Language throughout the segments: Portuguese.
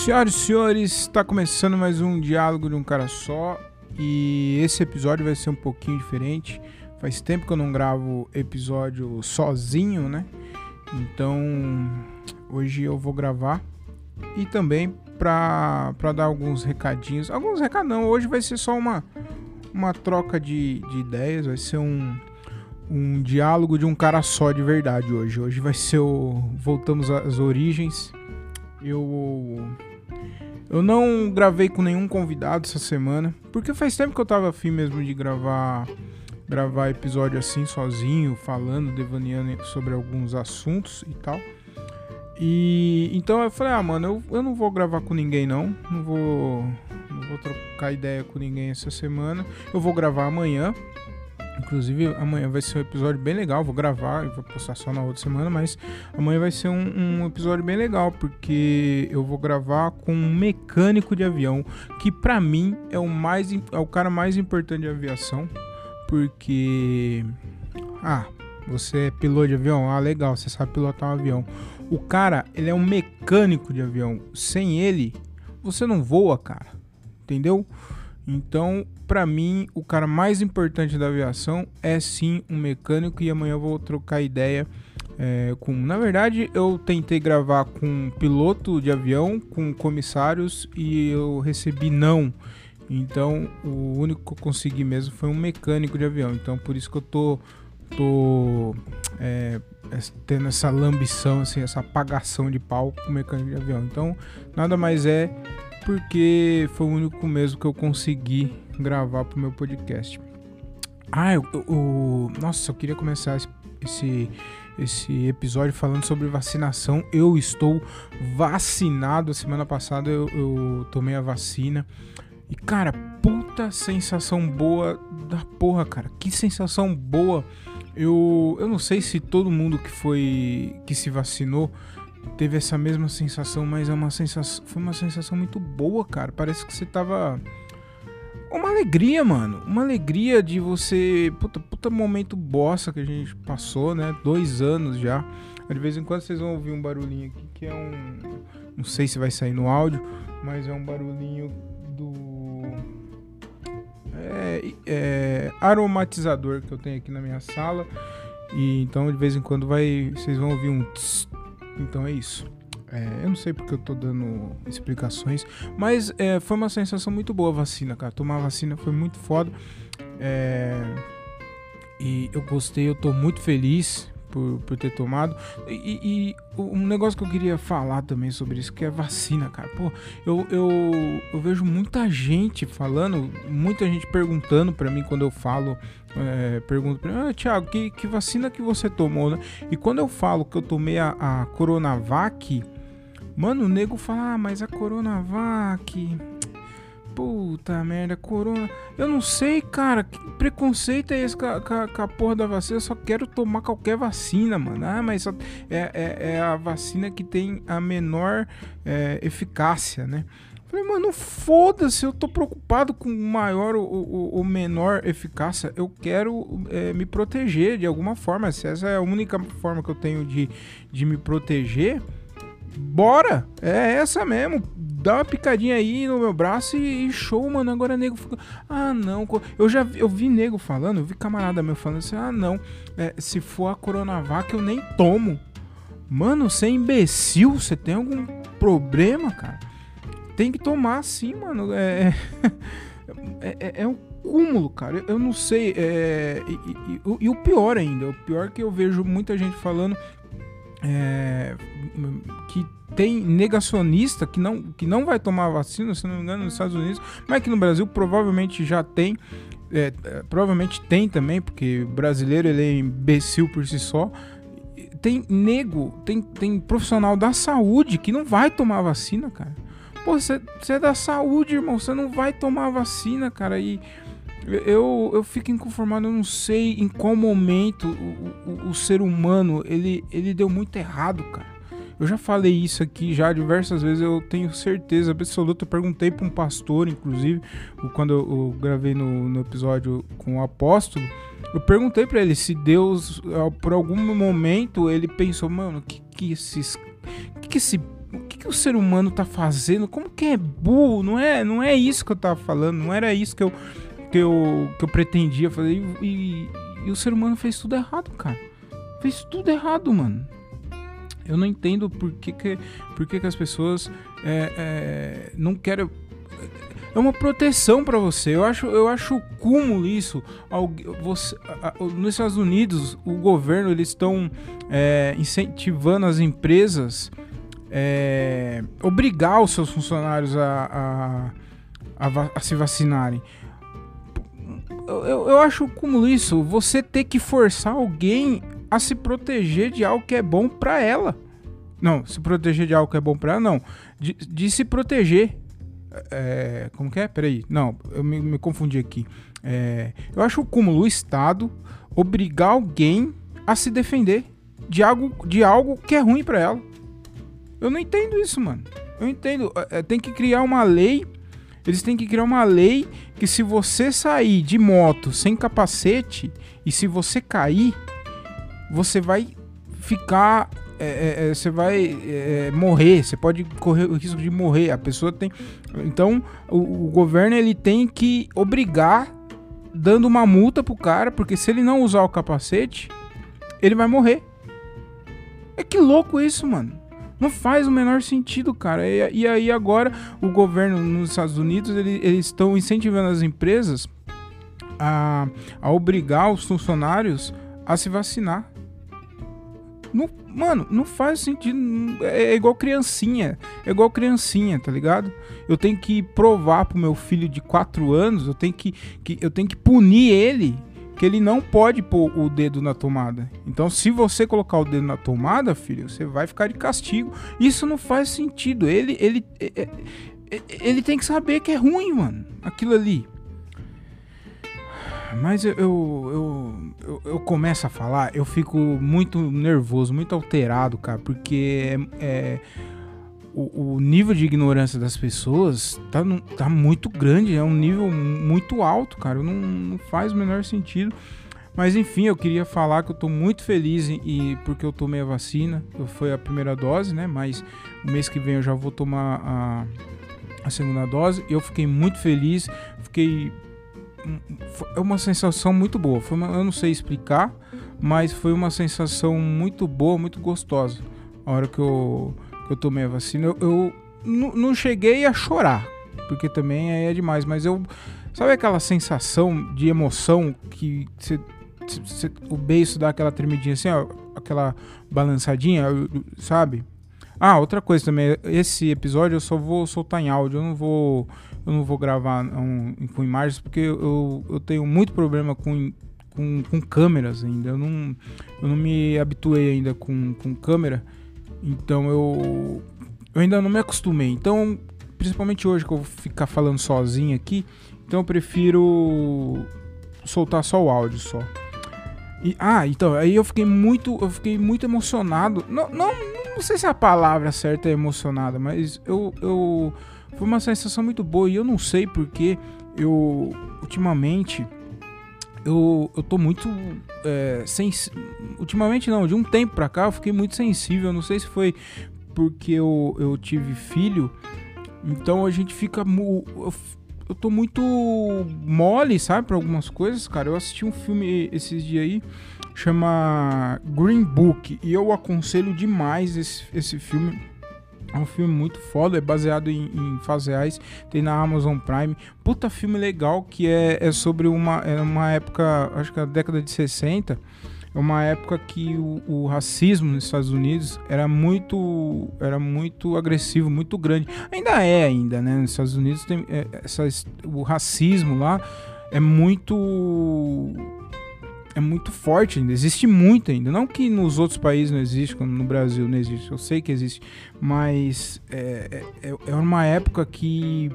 Senhoras e senhores, está começando mais um Diálogo de um Cara Só e esse episódio vai ser um pouquinho diferente. Faz tempo que eu não gravo episódio sozinho, né? Então hoje eu vou gravar e também para dar alguns recadinhos. Alguns recados não, hoje vai ser só uma, uma troca de, de ideias, vai ser um, um diálogo de um cara só de verdade hoje. Hoje vai ser o. Voltamos às origens eu eu não gravei com nenhum convidado essa semana, porque faz tempo que eu tava afim mesmo de gravar gravar episódio assim sozinho, falando, devaneando sobre alguns assuntos e tal. E então eu falei, ah, mano, eu, eu não vou gravar com ninguém não, não vou não vou trocar ideia com ninguém essa semana. Eu vou gravar amanhã, Inclusive, amanhã vai ser um episódio bem legal. Vou gravar e vou postar só na outra semana, mas amanhã vai ser um, um, episódio bem legal, porque eu vou gravar com um mecânico de avião, que para mim é o mais é o cara mais importante de aviação, porque ah, você é piloto de avião, ah, legal, você sabe pilotar um avião. O cara, ele é um mecânico de avião. Sem ele, você não voa, cara. Entendeu? Então, para mim, o cara mais importante da aviação é sim um mecânico e amanhã eu vou trocar ideia é, com. Na verdade, eu tentei gravar com um piloto de avião, com comissários e eu recebi não. Então, o único que eu consegui mesmo foi um mecânico de avião. Então, por isso que eu tô tô é, tendo essa lambição, assim, essa apagação de pau com mecânico de avião. Então, nada mais é porque foi o único mesmo que eu consegui gravar pro meu podcast. Ah, eu, eu, nossa, eu queria começar esse, esse episódio falando sobre vacinação. Eu estou vacinado. Semana passada eu, eu tomei a vacina. E, cara, puta sensação boa da porra, cara. Que sensação boa. Eu, eu não sei se todo mundo que foi que se vacinou teve essa mesma sensação, mas é uma sensação, foi uma sensação muito boa, cara. Parece que você tava uma alegria, mano. Uma alegria de você. Puta, puta momento bossa que a gente passou, né? Dois anos já. De vez em quando vocês vão ouvir um barulhinho aqui que é um. Não sei se vai sair no áudio, mas é um barulhinho do. É, é, aromatizador que eu tenho aqui na minha sala. E então de vez em quando vai. Vocês vão ouvir um. Tss, então é isso. É, eu não sei porque eu tô dando explicações, mas é, foi uma sensação muito boa a vacina, cara. Tomar a vacina foi muito foda. É, e eu gostei, eu tô muito feliz por, por ter tomado. E, e, um negócio que eu queria falar também sobre isso, que é vacina, cara. Pô, eu, eu, eu vejo muita gente falando, muita gente perguntando para mim quando eu falo, é, pergunto pra mim, ah, Thiago, que, que vacina que você tomou, né? E quando eu falo que eu tomei a, a Coronavac, mano, o nego fala, ah, mas a Coronavac Puta merda, corona. Eu não sei, cara. Que preconceito é esse com a, porra da vacina? Eu só quero tomar qualquer vacina, mano. Ah, mas é, é, é a vacina que tem a menor é, eficácia, né? Falei, mano, foda-se, eu tô preocupado com maior ou, o menor eficácia. Eu quero é, me proteger de alguma forma. Se essa é a única forma que eu tenho de, de me proteger, bora! É essa mesmo dá uma picadinha aí no meu braço e, e show, mano. Agora nego fica. Ah, não. Eu já vi, eu vi nego falando, eu vi camarada meu falando assim: ah, não. É, se for a Coronavac, eu nem tomo. Mano, você é imbecil? Você tem algum problema, cara? Tem que tomar sim, mano. É, é, é, é um cúmulo, cara. Eu, eu não sei. É, e, e, e, o pior ainda, o pior é que eu vejo muita gente falando é, que tem negacionista que não, que não vai tomar vacina, se não me engano, nos Estados Unidos, mas que no Brasil provavelmente já tem. É, é, provavelmente tem também, porque brasileiro ele é imbecil por si só. Tem nego, tem, tem profissional da saúde que não vai tomar vacina, cara. Pô, você é da saúde, irmão, você não vai tomar vacina, cara. E eu, eu fico inconformado, eu não sei em qual momento o, o, o ser humano ele, ele deu muito errado, cara. Eu já falei isso aqui já diversas vezes, eu tenho certeza absoluta. Eu perguntei para um pastor, inclusive, quando eu, gravei no, no, episódio com o apóstolo. Eu perguntei para ele se Deus, por algum momento, ele pensou, mano, que que esses. Que que esse. Que que o ser humano tá fazendo? Como que é burro? Não é, não é isso que eu tava falando, não era isso que eu, que eu, que eu pretendia fazer. E, e, e o ser humano fez tudo errado, cara. Fez tudo errado, mano. Eu não entendo por que, que, por que, que as pessoas é, é, não querem. É uma proteção para você. Eu acho, eu acho cúmulo isso. Você, nos Estados Unidos, o governo eles estão é, incentivando as empresas é, obrigar os seus funcionários a, a, a, a se vacinarem. Eu, eu, acho como isso, você ter que forçar alguém a se proteger de algo que é bom para ela. Não, se proteger de algo que é bom para ela, não. De, de se proteger. É, como que é? Peraí. Não, eu me, me confundi aqui. É, eu acho o cúmulo o Estado obrigar alguém a se defender de algo, de algo que é ruim para ela. Eu não entendo isso, mano. Eu entendo. É, é, tem que criar uma lei. Eles têm que criar uma lei que se você sair de moto sem capacete e se você cair, você vai ficar. É, é, é, você vai é, morrer, você pode correr o risco de morrer. A pessoa tem. Então, o, o, governo ele tem que obrigar, dando uma multa pro cara, porque se ele não usar o capacete, ele vai morrer. É que louco isso, mano. Não faz o menor sentido, cara. E, e aí agora o governo nos Estados Unidos ele, eles estão incentivando as empresas a, a obrigar os funcionários a se vacinar. Não, mano, não faz sentido. É, é, igual criancinha. É igual criancinha, tá ligado? Eu tenho que provar pro meu filho de 4 anos, eu tenho que, que, eu tenho que punir ele que ele não pode pôr o dedo na tomada. Então, se você colocar o dedo na tomada, filho, você vai ficar de castigo. Isso não faz sentido. Ele, ele, ele, é, é, ele tem que saber que é ruim, mano. Aquilo ali. Mas eu, eu, eu, eu, começo a falar, eu fico muito nervoso, muito alterado, cara, porque é, é o, o, nível de ignorância das pessoas tá, tá muito grande, é um nível muito alto, cara. Não, não faz o menor sentido. Mas enfim, eu queria falar que eu tô muito feliz e porque eu tomei a vacina. Foi a primeira dose, né? Mas o mês que vem eu já vou tomar a, a segunda dose. Eu fiquei muito feliz, fiquei é uma sensação muito boa. Foi uma, eu não sei explicar, mas foi uma sensação muito boa, muito gostosa. A hora que eu eu tomei a vacina, eu, eu não cheguei a chorar, porque também é demais, mas eu. Sabe aquela sensação de emoção que cê, cê, o beiço dá aquela tremidinha assim, ó, aquela balançadinha, sabe? Ah, outra coisa também, esse episódio eu só vou soltar em áudio, eu não vou, eu não vou gravar um, com imagens, porque eu, eu tenho muito problema com, com, com câmeras ainda, eu não, eu não me habituei ainda com, com câmera. Então eu, eu ainda não me acostumei. Então, principalmente hoje que eu vou ficar falando sozinho aqui, então eu prefiro soltar só o áudio só. E, ah, então, aí eu fiquei muito, eu fiquei muito emocionado. Não, não, não sei se a palavra certa é emocionada, mas eu, eu foi uma sensação muito boa e eu não sei porque eu ultimamente eu, eu tô muito é, sens... ultimamente não, de um tempo pra cá eu fiquei muito sensível, não sei se foi porque eu, eu tive filho, então a gente fica mu... eu, eu tô muito mole, sabe, para algumas coisas, cara. Eu assisti um filme esses dias aí chama Green Book e eu aconselho demais esse, esse filme é um filme muito foda, é baseado em, em reais, tem na Amazon Prime. Puta filme legal que é, é sobre uma, é uma época, acho que é a década de 60, é uma época que o, o, racismo nos Estados Unidos era muito, era muito agressivo, muito grande. Ainda é ainda, né? Nos Estados Unidos tem é, essas, o racismo lá é muito é muito forte ainda, existe muito ainda. Não que nos outros países não existe, como no Brasil não existe, eu sei que existe, mas é, é, é, é uma época que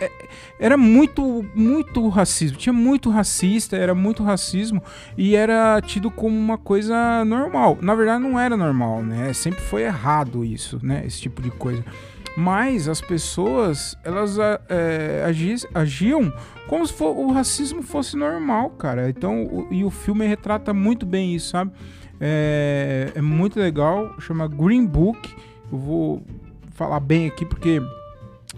é, era muito, muito racismo, tinha muito racista, era muito racismo e era tido como uma coisa normal. Na verdade, não era normal, né? Sempre foi errado isso, né? Esse tipo de coisa. Mas as pessoas, elas é, agiam como se for, o racismo fosse normal, cara. Então, o, e o filme retrata muito bem isso, sabe? É, é muito legal, chama Green Book. Eu vou falar bem aqui porque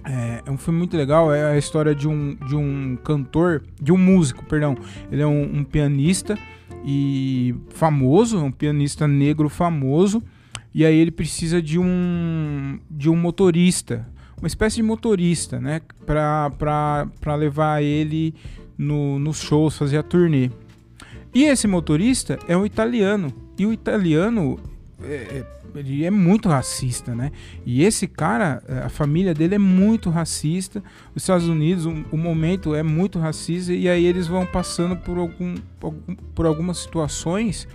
é, é, um filme muito legal. É a história de um, de um cantor, de um músico, perdão. Ele é um, um pianista e famoso, um pianista negro famoso. E aí ele precisa de um de um motorista, uma espécie de motorista, né, para levar ele no, nos shows, fazer a turnê. E esse motorista é um italiano. E o italiano é, é, ele é muito racista, né? E esse cara, é, a família dele é muito racista. Os Estados Unidos, o, o momento é muito racista. E aí eles vão passando por, algum, por algumas situações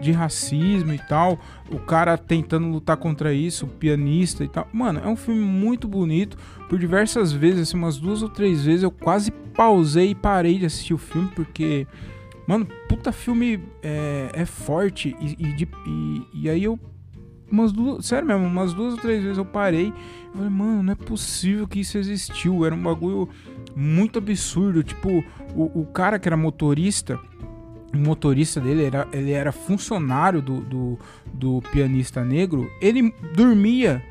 de racismo e tal. O cara tentando lutar contra isso, o pianista e tal. Mano, é um filme muito bonito. Por diversas vezes, assim, umas duas ou três vezes, eu quase pausei e parei de assistir o filme porque Mano, puta filme é, é forte e, e, de, e, e, aí eu. Umas duas. Sério mesmo, umas duas ou três vezes eu parei. Eu falei, mano, não é possível que isso existiu. Era um bagulho muito absurdo. Tipo, o, o cara que era motorista. O motorista dele era, ele era funcionário do, do, do pianista negro. Ele dormia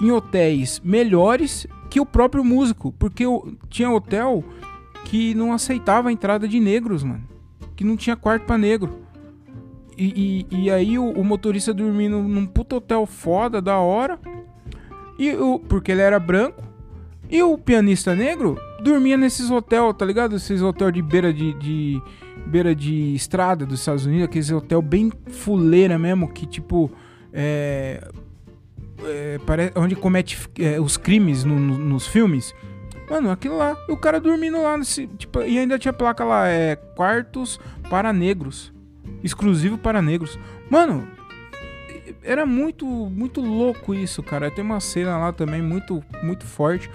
em hotéis melhores que o próprio músico. Porque tinha hotel que não aceitava a entrada de negros, mano que não tinha quarto para negro. E, e, e aí o, o, motorista dormindo num puto hotel foda, da hora. E o, porque ele era branco. E o pianista negro dormia nesses hotel, tá ligado? Esses hotel de beira de, de, beira de estrada dos Estados Unidos, aqueles hotel bem fuleira mesmo, que tipo. É, é, parece, onde comete é, os crimes no, no, nos filmes. Mano, aquilo lá. O cara dormindo lá nesse. Tipo, e ainda tinha placa lá, é. Quartos para negros. Exclusivo para negros. Mano, era muito, muito louco isso, cara. Tem uma cena lá também muito, muito forte.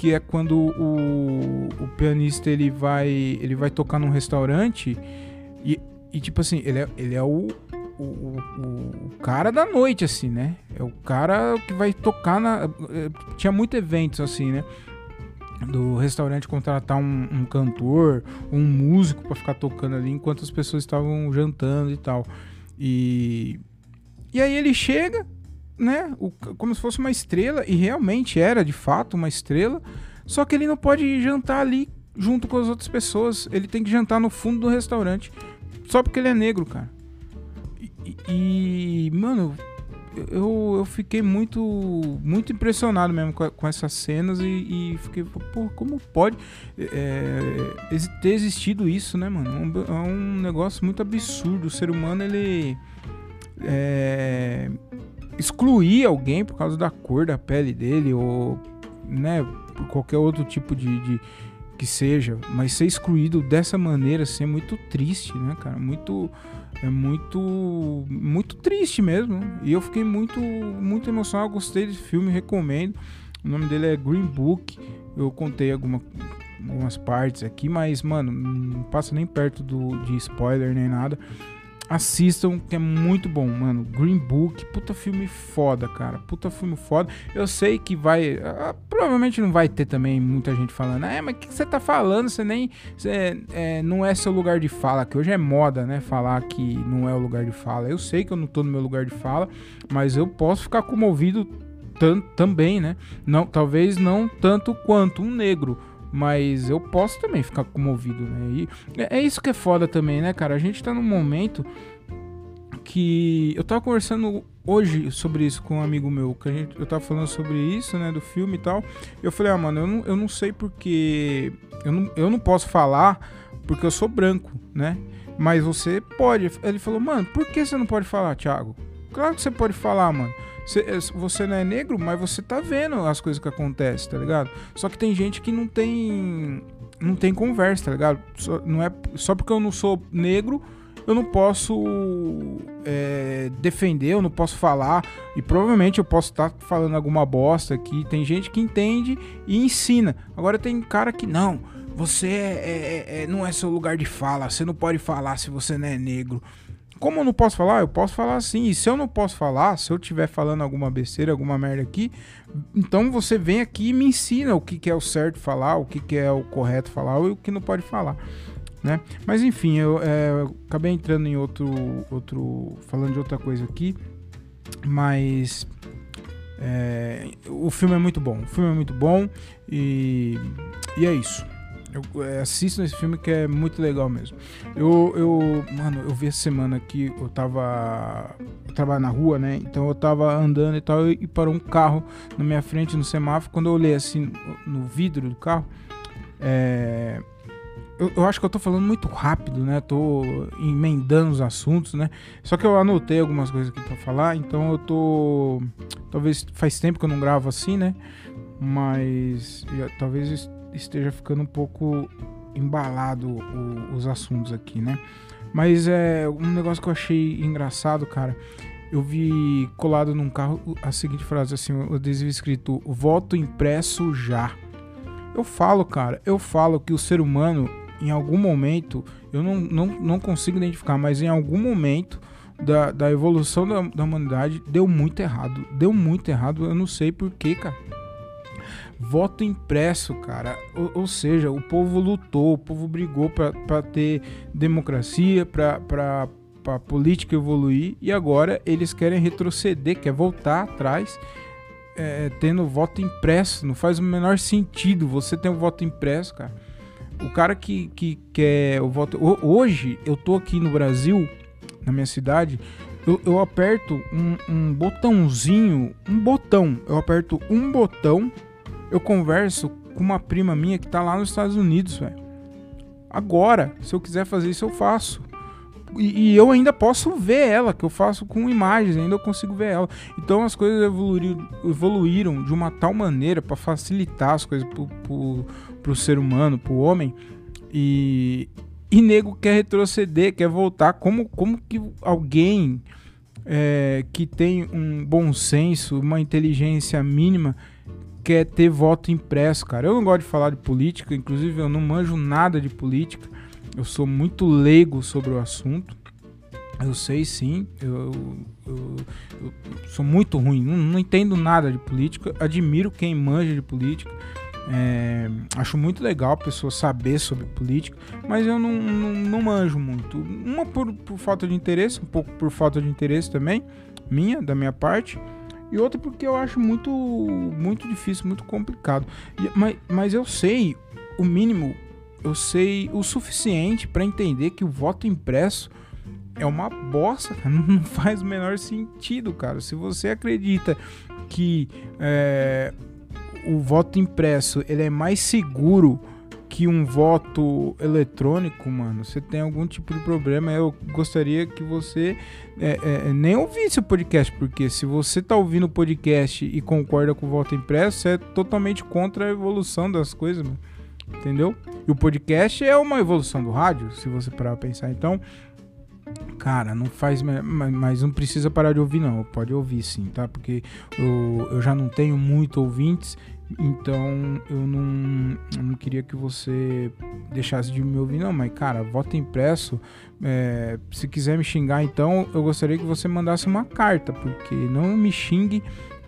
Que é quando o, o pianista ele vai. Ele vai tocar num restaurante. E, e tipo assim, ele é, ele é o, o, o, o, cara da noite, assim, né? É o cara que vai tocar na. Eh, tinha muitos eventos, assim, né? do restaurante contratar um, um cantor, um músico para ficar tocando ali enquanto as pessoas estavam jantando e tal. E e aí ele chega, né, o, como se fosse uma estrela e realmente era de fato uma estrela, só que ele não pode jantar ali junto com as outras pessoas, ele tem que jantar no fundo do restaurante só porque ele é negro, cara. E, e mano, eu, eu fiquei muito muito impressionado mesmo com, com essas cenas e, e, fiquei, pô, como pode é, ter existido isso, né, mano? É um, negócio muito absurdo. O ser humano, ele é, excluir alguém por causa da cor da pele dele ou, né, por qualquer outro tipo de, de que seja, mas ser excluído dessa maneira assim é muito triste, né, cara? Muito é muito muito triste mesmo. E eu fiquei muito muito emocionado, gostei desse filme, recomendo. O nome dele é Green Book. Eu contei alguma, algumas partes aqui, mas mano, não passa nem perto do de spoiler nem nada assistam, que é muito bom, mano. Green Book, puta filme foda, cara. Puta filme foda. Eu sei que vai. Uh, provavelmente não vai ter também muita gente falando, é, mas o que você tá falando? Você nem. Cê, é, não é seu lugar de fala, que hoje é moda, né? Falar que não é o lugar de fala. Eu sei que eu não tô no meu lugar de fala, mas eu posso ficar comovido também, né? Não, talvez não tanto quanto um negro mas eu posso também ficar comovido, né? E é, é isso que é foda também, né, cara? A gente tá num momento que eu tava conversando hoje sobre isso com um amigo meu, que a gente, eu tava falando sobre isso, né, do filme e tal. Eu falei, ah, mano, eu não, eu não sei porque eu não, eu não posso falar porque eu sou branco, né? Mas você pode. Ele falou, mano, por que você não pode falar, Thiago? Claro que você pode falar, mano. Eh, você não é negro, mas você tá vendo as coisas que acontecem, tá ligado? Só que tem gente que não tem. Não tem conversa, tá ligado? Só, não é, só porque eu não sou negro, eu não posso é, defender, eu não posso falar. E provavelmente eu posso estar tá falando alguma bosta aqui. Tem gente que entende e ensina. Agora tem cara que não. Você é, é, é, não é seu lugar de fala. Você não pode falar se você não é negro. Como eu não posso falar, eu posso falar sim. E se eu não posso falar, se eu estiver falando alguma besteira, alguma merda aqui, então você vem aqui e me ensina o que, que é o certo falar, o que, que é o correto falar e o que não pode falar. Né? Mas enfim, eu, é, eu acabei entrando em outro, outro. falando de outra coisa aqui. Mas É, o filme é muito bom. O filme é muito bom e, e é isso. Eu, é, esse filme que é muito legal mesmo. Eu, eu, mano, eu vi essa semana que eu tava. Eu trabalho na rua, né? Então eu tava andando e tal, e parou um carro na minha frente no semáforo. Quando eu olhei assim no vidro do carro, é, eu, eu, acho que eu tô falando muito rápido, né? Tô emendando os assuntos, né? Só que eu anotei algumas coisas aqui para falar, então eu tô. Talvez faz tempo que eu não gravo assim, né? Mas talvez esteja ficando um pouco embalado o, os assuntos aqui, né? Mas é um negócio que eu achei engraçado, cara. Eu vi colado num carro a seguinte frase assim, o adesivo escrito: "Voto impresso já". Eu falo, cara, eu falo que o ser humano em algum momento, eu não, não, não consigo identificar, mas em algum momento da, da evolução da, da humanidade deu muito errado. Deu muito errado, eu não sei porquê, cara. Voto impresso, cara. Ou, ou, seja, o povo lutou, o povo brigou para ter democracia, para a política evoluir, e agora eles querem retroceder, quer voltar atrás. É, tendo voto impresso, não faz o menor sentido você ter um voto impresso, cara o cara que, que quer o voto. Hoje, eu tô aqui no Brasil, na minha cidade, eu, eu aperto um, um, botãozinho, um botão. Eu aperto um botão, eu converso com uma prima minha que tá lá nos Estados Unidos, velho. Agora, se eu quiser fazer isso, eu faço. E, e, eu ainda posso ver ela, que eu faço com imagens, ainda eu consigo ver ela. Então as coisas evoluíram, evoluíram de uma tal maneira para facilitar as coisas pro, pro, pro ser humano, pro homem. E, e nego quer retroceder, quer voltar. Como, como que alguém é, que tem um bom senso, uma inteligência mínima, quer ter voto impresso, cara? Eu não gosto de falar de política, inclusive eu não manjo nada de política. Eu sou muito leigo sobre o assunto. Eu sei sim, eu, eu, eu sou muito ruim, não, não, entendo nada de política, admiro quem manja de política, é, acho muito legal a pessoa saber sobre política, mas eu não, não, não manjo muito. Uma por, por, falta de interesse, um pouco por falta de interesse também, minha, da minha parte, e outra porque eu acho muito, muito difícil, muito complicado. E, mas, mas eu sei o mínimo eu sei o suficiente para entender que o voto impresso é uma bosta, não faz o menor sentido, cara. Se você acredita que é, o voto impresso ele é mais seguro que um voto eletrônico, mano, você tem algum tipo de problema. Eu gostaria que você é, é, nem ouvisse o podcast, porque se você tá ouvindo o podcast e concorda com o voto impresso, é totalmente contra a evolução das coisas, mano entendeu? E o podcast é uma evolução do rádio, se você parar pra pensar. Então, cara, não faz. Mas não precisa parar de ouvir, não. Pode ouvir sim, tá? Porque eu, eu já não tenho muito ouvintes, então eu não, eu não queria que você deixasse de me ouvir, não. Mas, cara, voto impresso. É, se quiser me xingar, então eu gostaria que você mandasse uma carta, porque não me xingue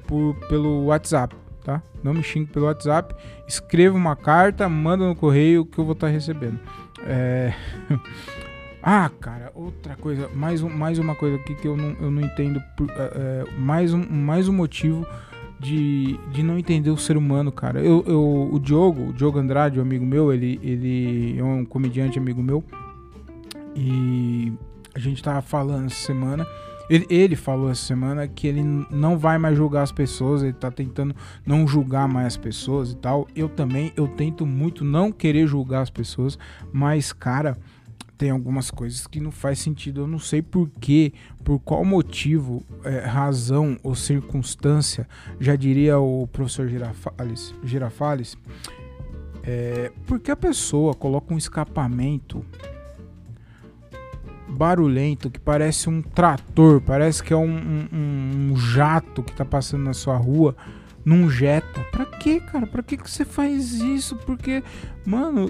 por, pelo WhatsApp tá? Não me xingue pelo WhatsApp. Escreva uma carta, manda no correio que eu vou estar tá recebendo. É... ah, cara, outra coisa, mais, um, mais uma coisa aqui que eu não, eu não entendo. Por, é, é, mais, um, mais um motivo de, de não entender o ser humano, cara. Eu, eu, o Diogo, o Diogo Andrade, um amigo meu, ele, ele é um comediante amigo meu. E a gente tava falando essa semana ele, ele, falou essa semana que ele não vai mais julgar as pessoas, ele tá tentando não julgar mais as pessoas e tal. Eu também, eu tento muito não querer julgar as pessoas, mas, cara, tem algumas coisas que não faz sentido. Eu não sei por quê, por qual motivo, é, razão ou circunstância, já diria o professor Girafales, Girafales é, porque a pessoa coloca um escapamento barulhento, que parece um trator, parece que é um, um, um jato que tá passando na sua rua, num Jetta. Pra que, cara? Pra que, que você faz isso? Porque, mano,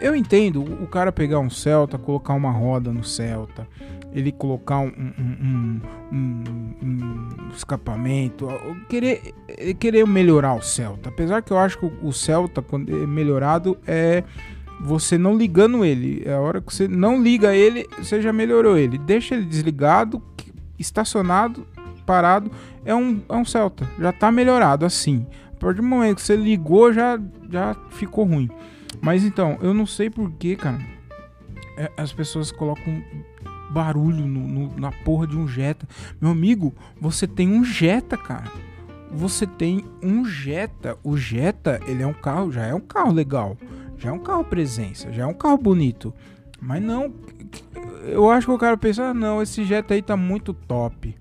eu entendo o cara pegar um Celta, colocar uma roda no Celta, ele colocar um, um, um, um escapamento, querer, querer melhorar o Celta. Apesar que eu acho que o Celta, quando é melhorado, é você não ligando ele. É a hora que você não liga ele, você já melhorou ele. Deixa ele desligado, estacionado parado, é um, é um Celta. Já tá melhorado assim. A partir do momento que você ligou, já, já ficou ruim. Mas então, eu não sei porquê, cara. É, as pessoas colocam barulho no, no, na porra de um Jetta. Meu amigo, você tem um Jetta, cara. Você tem um Jetta. O Jetta, ele é um carro, já é um carro legal. Já é um carro presença, já é um carro bonito. Mas não, eu acho que o cara pensa, ah, não, esse Jetta aí tá muito top.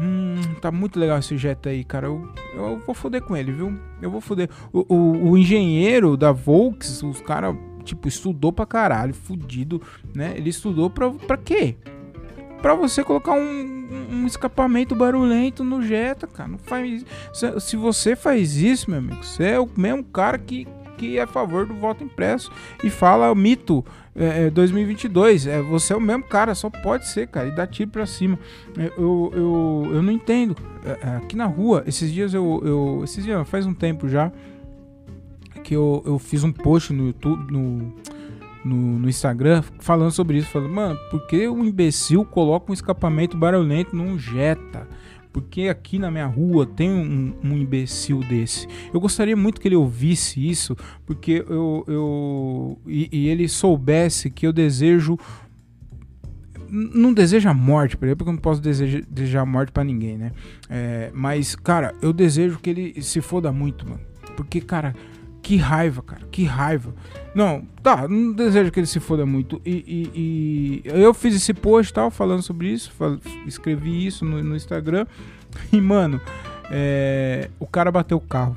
Hum, tá muito legal esse Jetta aí, cara. Eu, eu vou foder com ele, viu? Eu vou foder. O, o, o engenheiro da Volks, os caras tipo, estudou pra caralho, fudido, né? Ele estudou pra, pra quê? Pra você colocar um, um escapamento barulhento no Jetta, cara. Não faz se, se você faz isso, meu amigo, você é o mesmo cara que, que é a favor do voto impresso e fala o mito é, 2022. É, você é o mesmo cara, só pode ser, cara, e dá tiro pra cima. É, eu, eu, eu não entendo. É, é, aqui na rua, esses dias eu, eu. Esses dias, faz um tempo já que eu, eu fiz um post no YouTube, no, no, no, Instagram, falando sobre isso. Falando, mano, por que um imbecil coloca um escapamento barulhento num Jetta? Porque aqui na minha rua tem um, um, imbecil desse. Eu gostaria muito que ele ouvisse isso, porque eu. eu e, e ele soubesse que eu desejo não deseja morte para ele, porque eu não posso desejar, desejar morte para ninguém, né? É, mas, cara, eu desejo que ele se foda muito, mano. Porque, cara, que raiva, cara, que raiva. Não, tá, não desejo que ele se foda muito. E, e, e eu fiz esse post tal, falando sobre isso, fal escrevi isso no, no, Instagram. E, mano, é, o cara bateu o carro.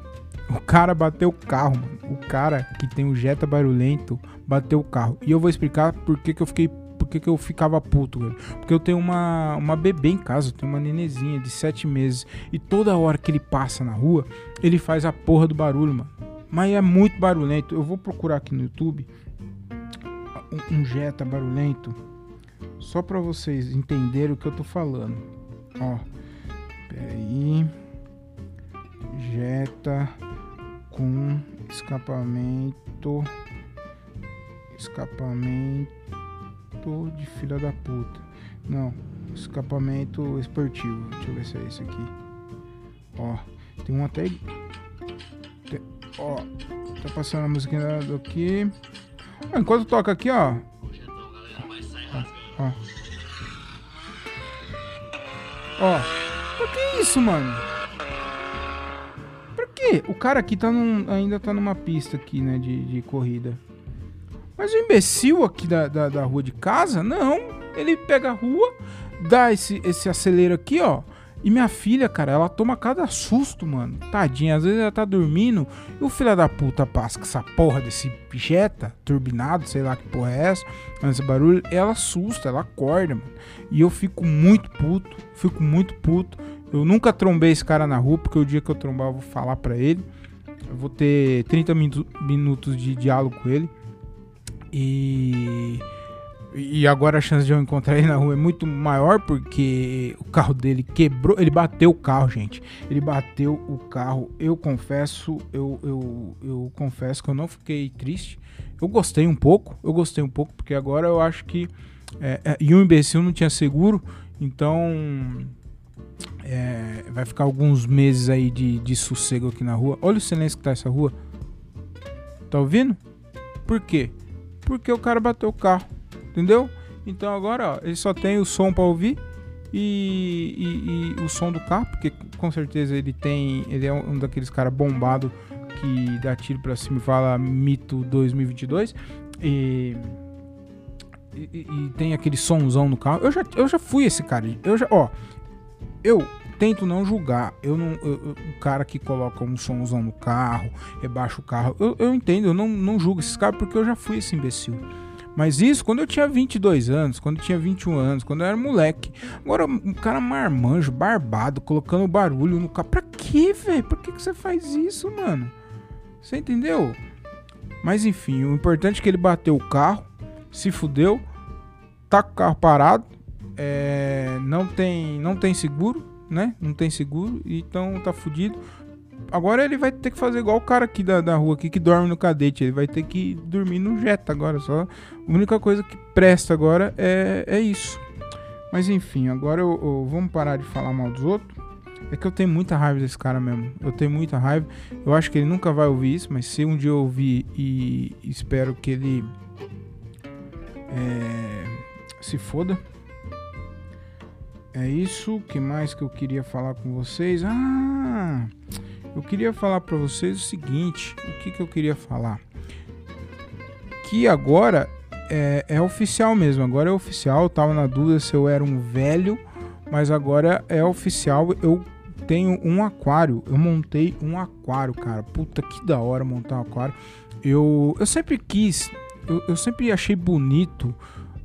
O cara bateu o carro, mano. O cara que tem o Jetta barulhento bateu o carro. E eu vou explicar por que, que eu fiquei por que, que eu ficava puto, velho. Porque eu tenho uma, uma bebê em casa, eu tenho uma nenezinha de 7 meses. E toda hora que ele passa na rua, ele faz a porra do barulho, mano. Mas é muito barulhento. Eu vou procurar aqui no YouTube um, Jetta barulhento. Só para vocês entenderem o que eu tô falando. Ó. Peraí. Jetta com escapamento. Escapamento de filha da puta. Não, escapamento esportivo. Deixa eu ver se é esse aqui. Ó, tem um até Ó, tá passando a música aqui. Enquanto toca aqui, ó. Ó. Ó. Por que isso, mano? Por quê? O cara aqui tá num, ainda tá numa pista aqui, né, de, de corrida. Mas o imbecil aqui da, da, da rua de casa, não. Ele pega a rua, dá esse, esse acelero aqui, ó. E minha filha, cara, ela toma cada susto, mano. Tadinha, às vezes ela tá dormindo e o filho da puta passa com essa porra desse jeta turbinado, sei lá que porra é essa, esse barulho, ela assusta, ela acorda, mano. E eu fico muito puto, fico muito puto. Eu nunca trombei esse cara na rua, porque o dia que eu trombar eu vou falar pra ele. Eu vou ter 30 minutos de diálogo com ele. E e agora a chance de eu encontrar ele na rua é muito maior porque o carro dele quebrou. Ele bateu o carro, gente. Ele bateu o carro. Eu confesso, eu, eu, eu confesso que eu não fiquei triste. Eu gostei um pouco. Eu gostei um pouco porque agora eu acho que. É, é, e um imbecil não tinha seguro. Então. É, vai ficar alguns meses aí de, de sossego aqui na rua. Olha o silêncio que tá essa rua. Tá ouvindo? Por quê? Porque o cara bateu o carro. Entendeu? Então agora ó, ele só tem o som para ouvir e, e, e, o som do carro, porque com certeza ele tem. Ele é um daqueles caras bombado que dá tiro pra cima e fala mito 2022. E, e, e, tem aquele somzão no carro. Eu já, eu já fui esse cara. Eu já, ó, eu tento não julgar. Eu não, eu, o cara que coloca um somzão no carro, rebaixa o carro. Eu, eu entendo, eu não, não julgo esses caras porque eu já fui esse imbecil. Mas isso quando eu tinha 22 anos, quando eu tinha 21 anos, quando eu era moleque. Agora, um cara marmanjo, barbado, colocando barulho no carro. Pra quê, velho? Por que, que você faz isso, mano? Você entendeu? Mas enfim, o importante é que ele bateu o carro, se fudeu, tá com o carro parado, é, não tem não tem seguro, né? Não tem seguro, então tá fudido. Agora ele vai ter que fazer igual o cara aqui da, da rua aqui que dorme no cadete. Ele vai ter que dormir no Jetta agora. Só a única coisa que presta agora é, é isso. Mas enfim, agora eu, eu, vamos parar de falar mal dos outros. É que eu tenho muita raiva desse cara mesmo. Eu tenho muita raiva. Eu acho que ele nunca vai ouvir isso, mas se um dia eu ouvir e espero que ele é, se foda. É isso. que mais que eu queria falar com vocês? Ah, eu queria falar para vocês o seguinte. O que que eu queria falar? Que agora é, é oficial mesmo. Agora é oficial. Eu tava na dúvida se eu era um velho, mas agora é oficial. Eu tenho um aquário. Eu montei um aquário, cara. Puta que da hora montar um aquário. Eu, eu sempre quis, eu, eu sempre achei bonito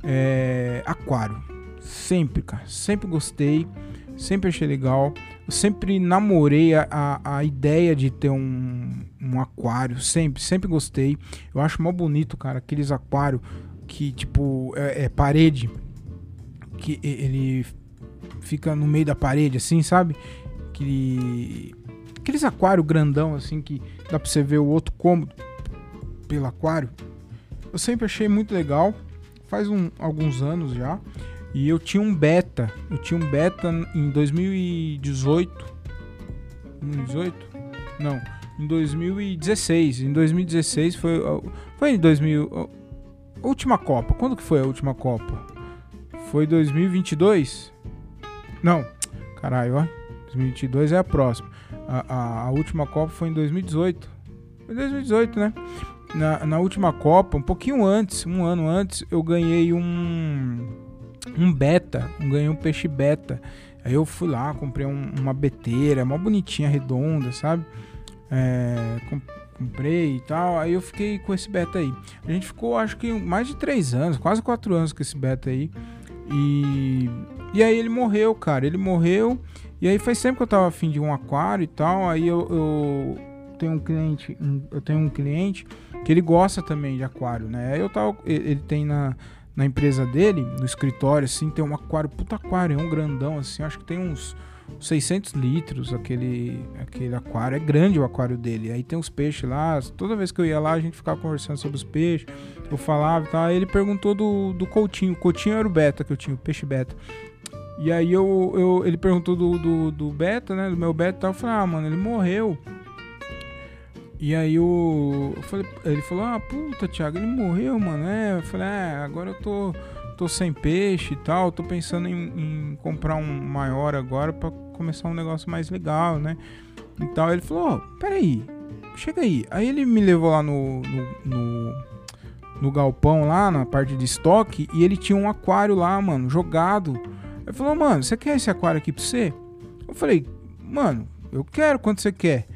é, aquário. Sempre, cara. Sempre gostei. Sempre achei legal. Sempre namorei a, a, a ideia de ter um, um aquário. Sempre, sempre gostei. Eu acho mó bonito, cara. Aqueles aquários que, tipo, é, é parede. Que ele fica no meio da parede, assim, sabe? Aquele, aqueles aquários grandão, assim, que dá pra você ver o outro cômodo pelo aquário. Eu sempre achei muito legal. Faz um, alguns anos já. E eu tinha um beta. Eu tinha um beta em 2018. 2018? Não, em 2016. Em 2016 foi. Foi em 2000. Última Copa. Quando que foi a última Copa? Foi 2022? Não. Caralho, ó. 2022 é a próxima. A, a, a última Copa foi em 2018. Foi 2018, né? Na, na última Copa, um pouquinho antes, um ano antes, eu ganhei um um beta, ganhei um peixe beta. Aí eu fui lá, comprei um, uma beteira, uma bonitinha, redonda, sabe? É, comprei e tal. Aí eu fiquei com esse beta aí. A gente ficou, acho que mais de três anos, quase quatro anos com esse beta aí. E, e aí ele morreu, cara. Ele morreu. E aí faz tempo que eu tava afim de um aquário e tal. Aí eu, eu tenho um cliente, um, eu tenho um cliente que ele gosta também de aquário, né? Aí eu tava, ele tem na na empresa dele, no escritório, assim, tem um aquário, puta aquário, é um grandão, assim, acho que tem uns 600 litros aquele, aquele aquário. É grande o aquário dele. Aí tem os peixes lá. Toda vez que eu ia lá, a gente ficava conversando sobre os peixes. Eu falava e. Aí ele perguntou do, do Coutinho. O Coutinho era o beta que eu tinha, o peixe beta. E aí eu, eu ele perguntou do, do, do beta, né? Do meu beta. Eu falei, ah, mano, ele morreu. E aí o. Falei, ele falou, ah, puta, Thiago, ele morreu, mano. É, eu falei, é, agora eu tô, tô sem peixe e tal. Tô pensando em, em comprar um maior agora para começar um negócio mais legal, né? E tal. Ele falou, oh, peraí, chega aí. Aí ele me levou lá no, no, no, no galpão lá, na parte de estoque, e ele tinha um aquário lá, mano, jogado. Ele falou, mano, você quer esse aquário aqui pra você? Eu falei, mano, eu quero, quanto você quer?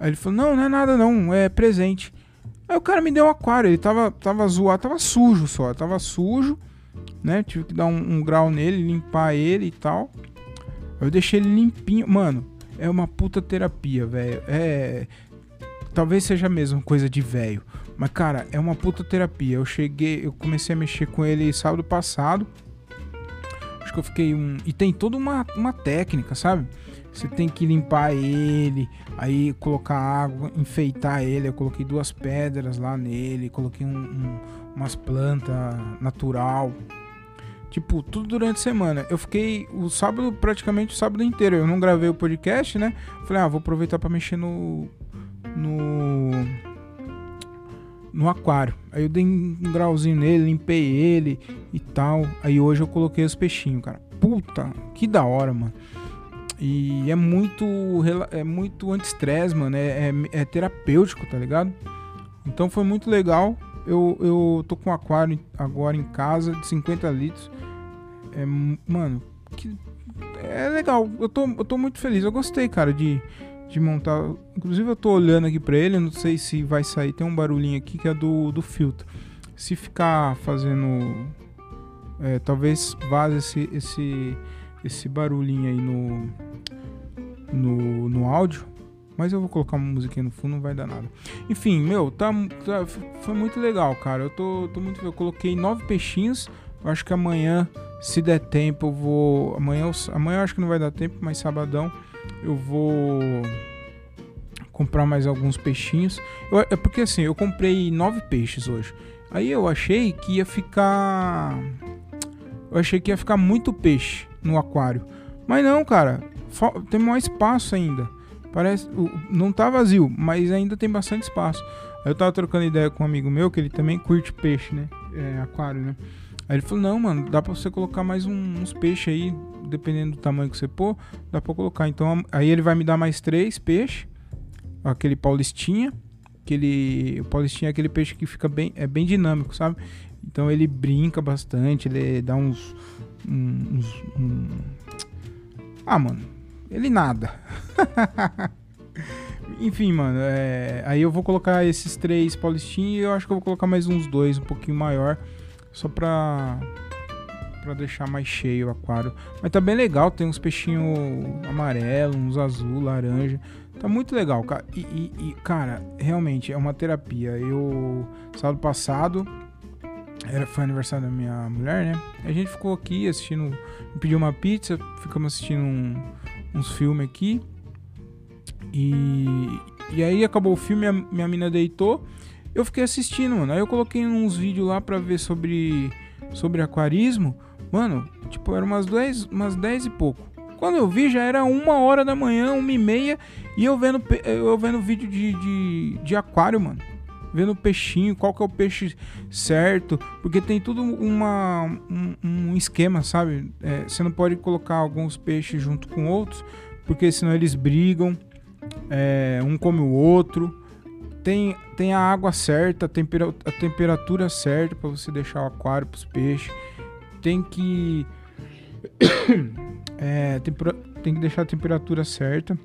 Aí ele falou: Não, não é nada não, é presente. Aí o cara me deu um aquário, ele tava, tava zoado, tava sujo só, tava sujo, né? Tive que dar um, um grau nele, limpar ele e tal. Eu deixei ele limpinho. Mano, é uma puta terapia, velho. É. Talvez seja mesmo coisa de velho. Mas, cara, é uma puta terapia. Eu cheguei, eu comecei a mexer com ele sábado passado. Acho que eu fiquei um. E tem toda uma, uma técnica, sabe? Você tem que limpar ele, aí colocar água, enfeitar ele. Eu coloquei duas pedras lá nele, coloquei um, um, umas plantas natural. Tipo, tudo durante a semana. Eu fiquei o sábado, praticamente o sábado inteiro. Eu não gravei o podcast, né? Falei, ah, vou aproveitar para mexer no. No. No aquário. Aí eu dei um grauzinho nele, limpei ele e tal. Aí hoje eu coloquei os peixinhos, cara. Puta, que da hora, mano. E é muito é muito anti-estresse, mano. É, é, é, terapêutico, tá ligado? Então foi muito legal. Eu, eu tô com um aquário agora em casa de 50 litros. É, mano, que, é legal. Eu tô, eu tô muito feliz. Eu gostei, cara, de, de montar. Inclusive eu tô olhando aqui pra ele. Não sei se vai sair. Tem um barulhinho aqui que é do, do filtro. Se ficar fazendo. É, talvez vaze esse, esse, esse barulhinho aí no no, no áudio. Mas eu vou colocar uma musiquinha no fundo, não vai dar nada. Enfim, meu, tá, tá foi muito legal, cara. Eu tô, tô muito. Eu coloquei nove peixinhos. Eu acho que amanhã, se der tempo, eu vou. Amanhã, amanhã eu acho que não vai dar tempo, mas sabadão eu vou comprar mais alguns peixinhos. Eu, é porque assim, eu comprei nove peixes hoje. Aí eu achei que ia ficar eu achei que ia ficar muito peixe no aquário. Mas não, cara, tem mais espaço ainda. Parece, não tá vazio, mas ainda tem bastante espaço. Eu tava trocando ideia com um amigo meu que ele também curte peixe, né? É, aquário, né? Aí ele falou: Não, mano, dá pra você colocar mais um, uns peixes aí, dependendo do tamanho que você pôr, dá pra colocar. Então aí ele vai me dar mais três peixes, aquele paulistinha. Aquele, o paulistinha é aquele peixe que fica bem, é bem dinâmico, sabe? Então ele brinca bastante, ele dá uns. Uns um... Ah, mano, ele nada. Enfim, mano, é... aí eu vou colocar esses três paulistinhos e eu acho que eu vou colocar mais uns dois, um pouquinho maior, só pra, pra deixar mais cheio o aquário. Mas tá bem legal, tem uns peixinhos amarelo, uns azul, laranja. Tá muito legal, cara. E, e, e, cara, realmente é uma terapia. Eu, sábado passado, era, foi aniversário da minha mulher, né? A gente ficou aqui assistindo, pediu uma pizza, ficamos assistindo um, uns filmes aqui. E, e aí acabou o filme, minha mina deitou. Eu fiquei assistindo, mano. Aí eu coloquei uns vídeos lá pra ver sobre, sobre aquarismo. Mano, tipo, era umas 10, umas 10 e pouco. Quando eu vi, já era uma hora da manhã, uma e meia. E eu vendo, eu vendo vídeo de, de, de aquário, mano. Vendo peixinho, qual que é o peixe certo. Porque tem tudo uma, um, um esquema, sabe? É, você não pode colocar alguns peixes junto com outros. Porque senão eles brigam é, um come o outro. Tem, tem a água certa, a, tempera, a temperatura certa para você deixar o aquário para os peixes. Tem que é, tempera, tem que deixar a temperatura certa.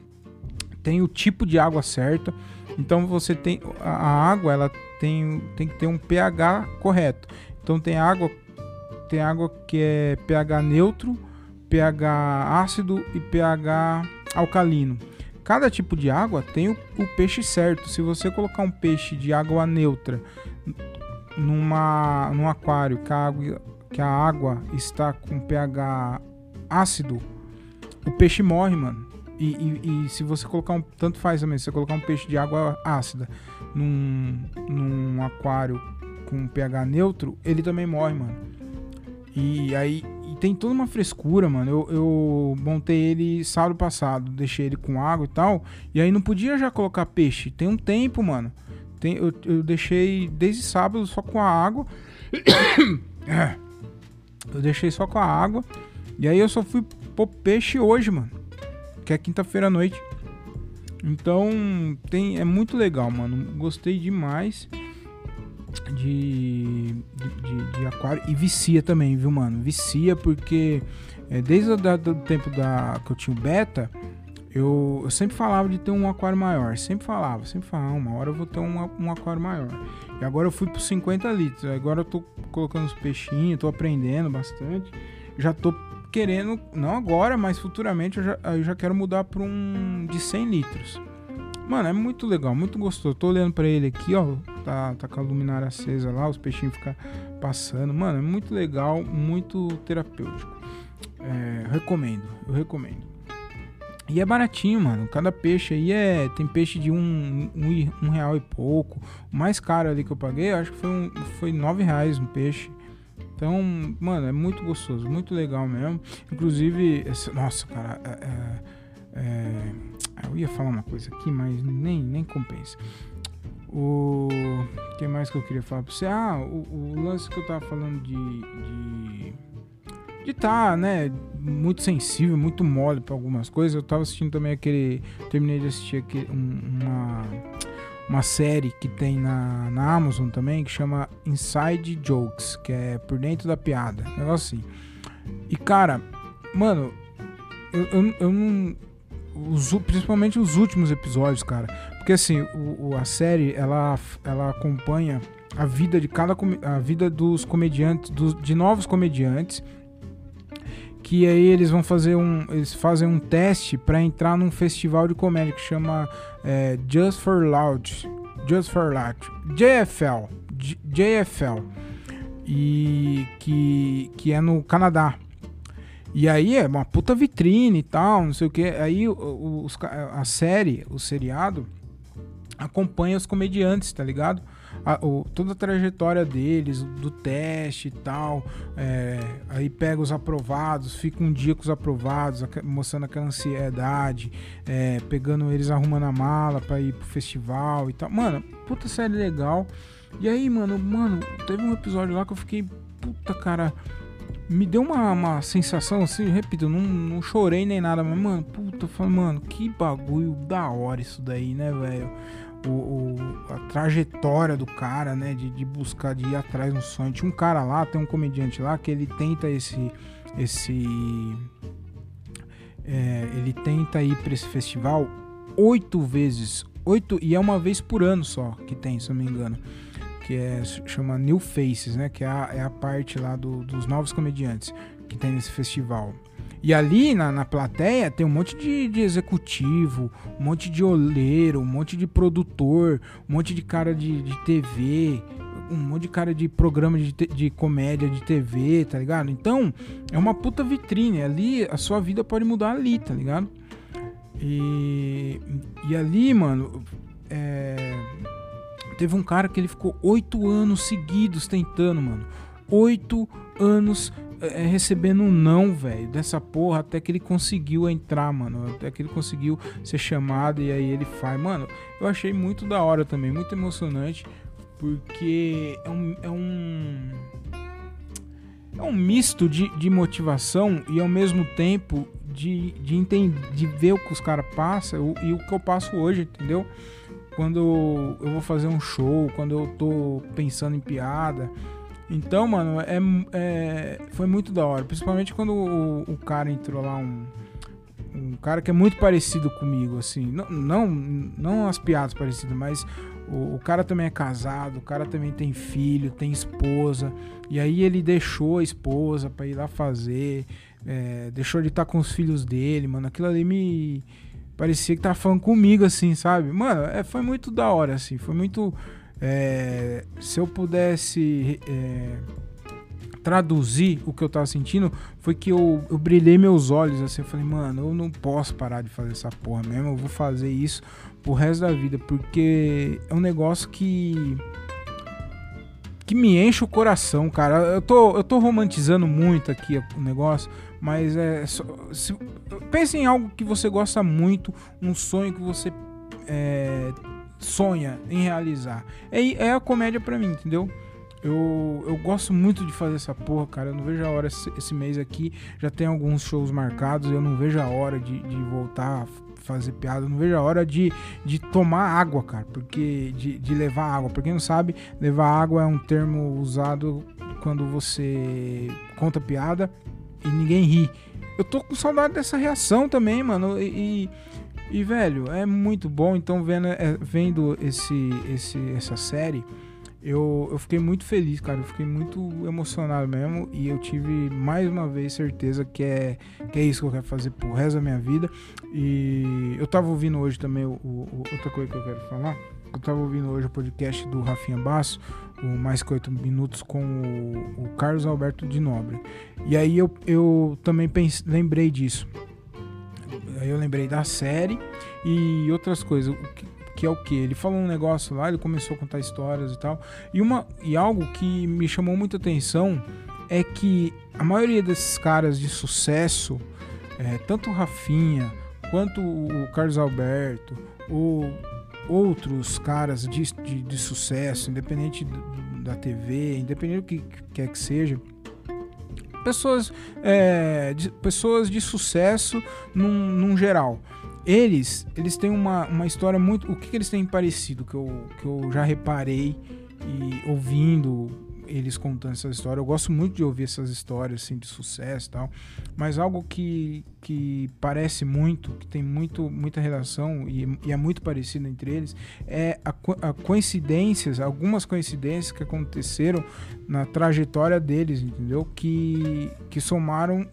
Tem o tipo de água certa. Então você tem a, água, ela tem, tem que ter um pH correto. Então tem água tem água que é pH neutro, pH ácido e pH alcalino. Cada tipo de água tem o, o peixe certo. Se você colocar um peixe de água neutra numa, num aquário que a, água, que a água está com pH ácido, o peixe morre, mano. E, e, e, se você colocar um. Tanto faz também, se você colocar um peixe de água ácida num, num aquário com pH neutro, ele também morre, mano. E aí e tem toda uma frescura, mano. Eu, eu montei ele sábado passado, deixei ele com água e tal. E aí não podia já colocar peixe. Tem um tempo, mano. Tem, eu, eu deixei desde sábado só com a água. É. eu deixei só com a água. E aí eu só fui pôr peixe hoje, mano. Que é quinta-feira à noite. Então tem, é muito legal, mano. Gostei demais de, de, de, aquário e vicia também, viu, mano? Vicia porque é, desde o tempo da, que eu tinha o beta, eu, eu, sempre falava de ter um aquário maior. Sempre falava, sempre falava, ah, uma hora eu vou ter um, um aquário maior. E agora eu fui para 50 litros. Agora eu tô colocando os peixinhos, tô aprendendo bastante. Já tô querendo, não agora, mas futuramente eu já, eu já quero mudar para um de 100 litros. Mano, é muito legal, muito gostoso. Tô olhando para ele aqui, ó tá, tá com a luminária acesa lá, os peixinhos ficam passando. Mano, é muito legal, muito terapêutico. É, recomendo, eu recomendo. E é baratinho, mano. Cada peixe aí é. Tem peixe de um, um, um real e pouco. O mais caro ali que eu paguei, acho que foi, um, foi nove reais um peixe. Então, mano, é muito gostoso, muito legal mesmo. Inclusive, esse, nossa, cara, é, é, é, eu ia falar uma coisa aqui, mas nem, nem compensa. O que mais que eu queria falar pra você? Ah, o, o lance que eu tava falando de. de. de tá, né? Muito sensível, muito mole pra algumas coisas. Eu tava assistindo também aquele. Terminei de assistir aquele, uma. Uma série que tem na, na Amazon também que chama Inside Jokes, que é por dentro da piada. Negócio assim. E cara, mano, eu, eu, eu não. Os, principalmente os últimos episódios, cara porque assim, o, o, a série ela, ela acompanha a vida de cada a vida dos comediantes, dos, de novos comediantes, que aí eles vão fazer um eles fazem um teste para entrar num festival de comédia que chama é, Just for Loud, Just for Loud, JFL, J, JFL e que que é no Canadá. E aí é uma puta vitrine e tal, não sei o que. Aí os, a série, o seriado, acompanha os comediantes, tá ligado? A, o, toda a trajetória deles, do teste e tal. É, aí pega os aprovados, fica um dia com os aprovados, mostrando aquela ansiedade, é, pegando eles arrumando a mala pra ir pro festival e tal. Mano, puta série legal. E aí, mano, mano, teve um episódio lá que eu fiquei, puta cara me deu uma, uma sensação assim, repito, não, não chorei nem nada, mas, mano, puta, mano, que bagulho da hora isso daí, né, velho? O, o, a trajetória do cara, né, de, de buscar, de ir atrás no sonho. Tinha um cara lá, tem um comediante lá, que ele tenta esse. esse é, ele tenta ir para esse festival oito vezes. Oito, e é uma vez por ano só que tem, se eu não me engano que é, chama New Faces, né? Que é a, é a parte lá do, dos novos comediantes que tem nesse festival. E ali na, na plateia tem um monte de, de, executivo, um monte de oleiro, um monte de produtor, um monte de cara de, de TV, um monte de cara de programa de, de comédia de TV, tá ligado? Então é uma puta vitrine. Ali a sua vida pode mudar ali, tá ligado? E, e ali, mano, é, Teve um cara que ele ficou oito anos seguidos tentando, mano. Oito anos é, recebendo um não, velho, dessa porra, até que ele conseguiu entrar, mano. Até que ele conseguiu ser chamado e aí ele faz. Mano, eu achei muito da hora também, muito emocionante, porque é um. É um, é um misto de, de motivação e ao mesmo tempo de, de entender, de ver o que os caras passam e o que eu passo hoje, entendeu? quando eu vou fazer um show, quando eu tô pensando em piada. Então, mano, é, é foi muito da hora. Principalmente quando o, o, cara entrou lá, um, um cara que é muito parecido comigo, assim. Não, não, não as piadas parecidas, mas o, o, cara também é casado, o cara também tem filho, tem esposa. E aí ele deixou a esposa pra ir lá fazer. É, deixou de estar com os filhos dele, mano. Aquilo ali me parecia que tava falando comigo, assim, sabe? Mano, é, foi muito da hora, assim. Foi muito. É, se eu pudesse é, traduzir o que eu tava sentindo, foi que eu, eu brilhei meus olhos, assim. Eu falei, mano, eu não posso parar de fazer essa porra mesmo. Eu vou fazer isso pro resto da vida, porque é um negócio que. Que me enche o coração, cara. Eu tô, eu tô romantizando muito aqui o negócio, mas é. Se, pense em algo que você gosta muito, um sonho que você é, sonha em realizar. É, é a comédia pra mim, entendeu? Eu, eu gosto muito de fazer essa porra, cara. Eu não vejo a hora esse, esse mês aqui. Já tem alguns shows marcados. Eu não vejo a hora de, de voltar a fazer piada. Eu não vejo a hora de, de tomar água, cara. Porque. De, de levar água. Pra quem não sabe, levar água é um termo usado quando você conta piada e ninguém ri. Eu tô com saudade dessa reação também, mano. E, e, velho, é muito bom. Então, vendo, é, vendo esse, esse, essa série, eu, eu fiquei muito feliz, cara. Eu fiquei muito emocionado mesmo. E eu tive mais uma vez certeza que é, que é isso que eu quero fazer pro resto da minha vida. E eu tava ouvindo hoje também o, o outra coisa que eu quero falar. Eu tava ouvindo hoje o podcast do Rafinha Basso o Mais Que Oito Minutos com o, o, Carlos Alberto de Nobre. E aí eu, eu também pense, lembrei disso. Aí eu lembrei da série e outras coisas. Que, que é o que? Ele falou um negócio lá, ele começou a contar histórias e tal. E, uma, e algo que me chamou muita atenção é que a maioria desses caras de sucesso, é, tanto o Rafinha quanto o Carlos Alberto, o outros caras de, de, de sucesso, independente da TV, independente do que quer que seja, pessoas, é, de, pessoas de sucesso num, num, geral. Eles, eles têm uma, uma história muito. O que, que eles têm parecido que eu, que eu já reparei e ouvindo eles contando essa história. Eu gosto muito de ouvir essas histórias assim de sucesso e tal, mas algo que, que parece muito, que tem muito, muita relação e, e é muito parecido entre eles, é a, a, coincidências, algumas coincidências que aconteceram na trajetória deles, entendeu? Que, que somaram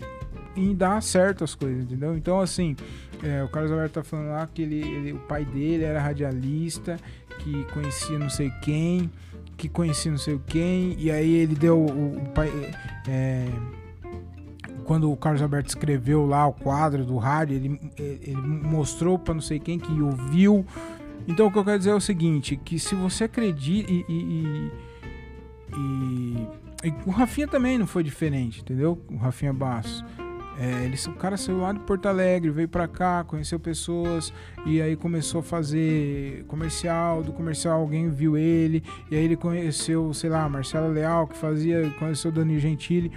em dar certo as coisas, entendeu? Então, assim, é, o Carlos Alberto tá falando lá que ele, ele, o pai dele era radialista, que conhecia não sei quem, que conhecia não sei quem, e aí ele deu o, o pai. É, quando o Carlos Alberto escreveu lá o quadro do rádio, ele, ele mostrou para não sei quem que ouviu Então o que eu quero dizer é o seguinte, que se você acredita e, e, e, e o Rafinha também não foi diferente, entendeu? O Rafinha Bastos. É, ele, o cara saiu lá de Porto Alegre, veio para cá, conheceu pessoas e aí começou a fazer comercial. Do comercial alguém viu ele e aí ele conheceu, sei lá, Marcelo Leal que fazia, conheceu Dani Gentili.